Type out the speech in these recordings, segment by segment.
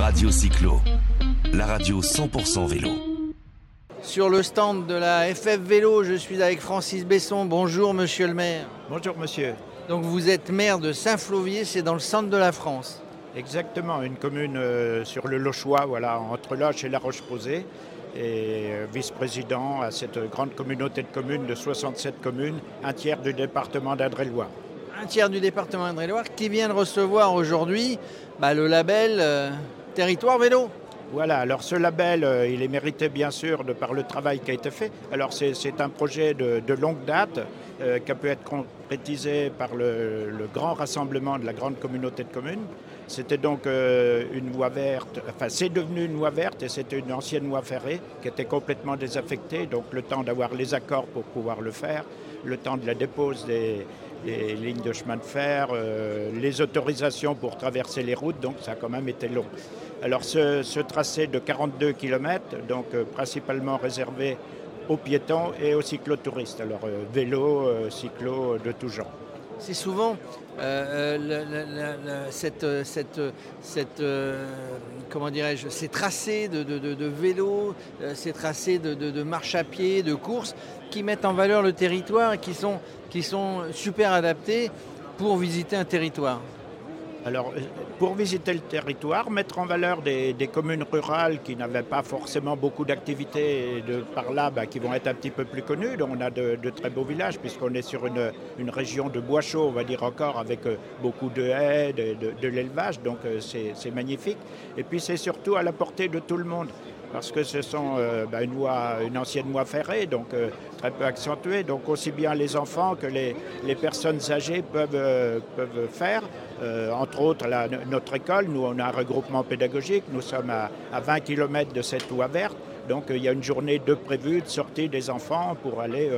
Radio Cyclo, la radio 100% vélo. Sur le stand de la FF Vélo, je suis avec Francis Besson. Bonjour monsieur le maire. Bonjour monsieur. Donc vous êtes maire de Saint-Flovier, c'est dans le centre de la France. Exactement, une commune euh, sur le Lochois, voilà, entre Loche et La Roche-Posay, et euh, vice-président à cette grande communauté de communes de 67 communes, un tiers du département d'Indre-et-Loire. Un tiers du département d'Indre-et-Loire qui vient de recevoir aujourd'hui bah, le label euh, Territoire Vélo. Voilà, alors ce label, euh, il est mérité bien sûr par le travail qui a été fait. Alors c'est un projet de, longue date euh, qui a pu être concrétisé par le, grand rassemblement de la grande communauté de communes. C'était donc euh, une voie verte, enfin c'est devenu une voie verte et c'était une ancienne voie ferrée qui était complètement désaffectée, donc le temps d'avoir les accords pour pouvoir le faire, le temps de la dépose des, lignes de chemin de fer, les autorisations pour traverser les routes, donc ça a quand même été long. Alors ce, tracé de 42 km, donc euh, principalement réservé aux piétons et aux cyclotouristes, alors euh, vélo, euh, cyclo de tout genre. C'est souvent cette, cette, cette, comment dirais-je, ces tracés de, de, de- vélo, ces tracés de, de- de marche à pied, de course, qui mettent en valeur le territoire et qui sont, qui sont super adaptés pour visiter un territoire. Alors, euh, pour visiter le territoire, mettre en valeur des, communes rurales qui n'avaient pas forcément beaucoup d'activités par là bah, qui vont être un petit peu plus connues. Donc, on a de, très beaux villages puisqu'on est sur une, région de bois chaud, on va dire encore, avec euh, beaucoup de haies, de, l'élevage. Donc, euh, c'est magnifique. Et puis, c'est surtout à la portée de tout le monde parce que ce sont euh, bah, une, voie, une ancienne voie ferrée, donc euh, très peu accentuée. Donc aussi bien les enfants que les, personnes âgées peuvent, euh, peuvent faire. Entre autres, notre école, nous on a un regroupement pédagogique, nous sommes à, à 20 km de cette voie verte. Donc il y a une journée de prévue de sortie des enfants pour aller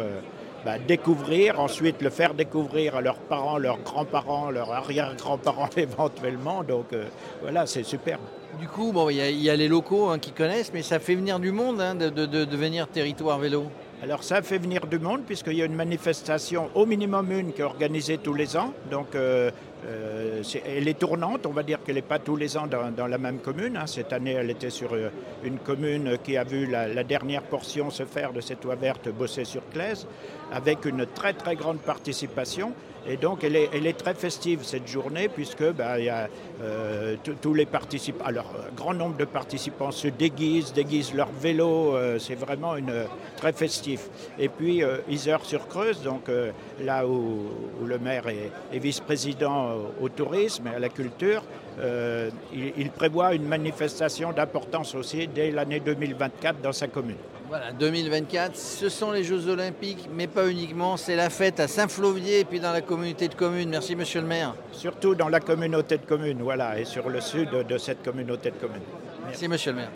bah, découvrir, ensuite le faire découvrir à leurs parents, leurs grands-parents, leurs arrière-grands-parents éventuellement. Donc euh, voilà, c'est superbe. Du coup, bon, il y, a- il y a les locaux hein, qui connaissent, mais ça fait venir du monde hein, de, de- de devenir territoire vélo. Alors ça fait venir du monde puisqu'il y a une manifestation, au minimum une, qui est organisée tous les ans. Donc euh, euh, elle est tournante, on va dire qu'elle n'est pas tous les ans dans, la même commune. hein. Cette année, elle était sur euh, une commune qui a vu la, dernière portion se faire de cette voie verte bosser sur Claise, avec une très très grande participation. Et donc elle est, très festive cette journée puisque a euh, tous- les participants, alors un grand nombre de participants se déguisent, déguisent leur vélo, euh, c'est vraiment une, très festif. Et puis euh, Isère-sur-Creuse, donc euh, là où, le maire est, vice-président au, tourisme et à la culture, euh, il prévoit une manifestation d'importance aussi dès l'année 2024 dans sa commune. Voilà, 2024, ce sont les Jeux Olympiques, mais pas uniquement. C'est la fête à Saint-Flovier et puis dans la communauté de communes. Merci, monsieur le maire. Surtout dans la communauté de communes, voilà, et sur le sud de cette communauté de communes. Merci, monsieur le maire.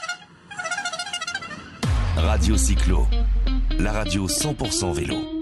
Radio Cyclo, la radio 100% vélo.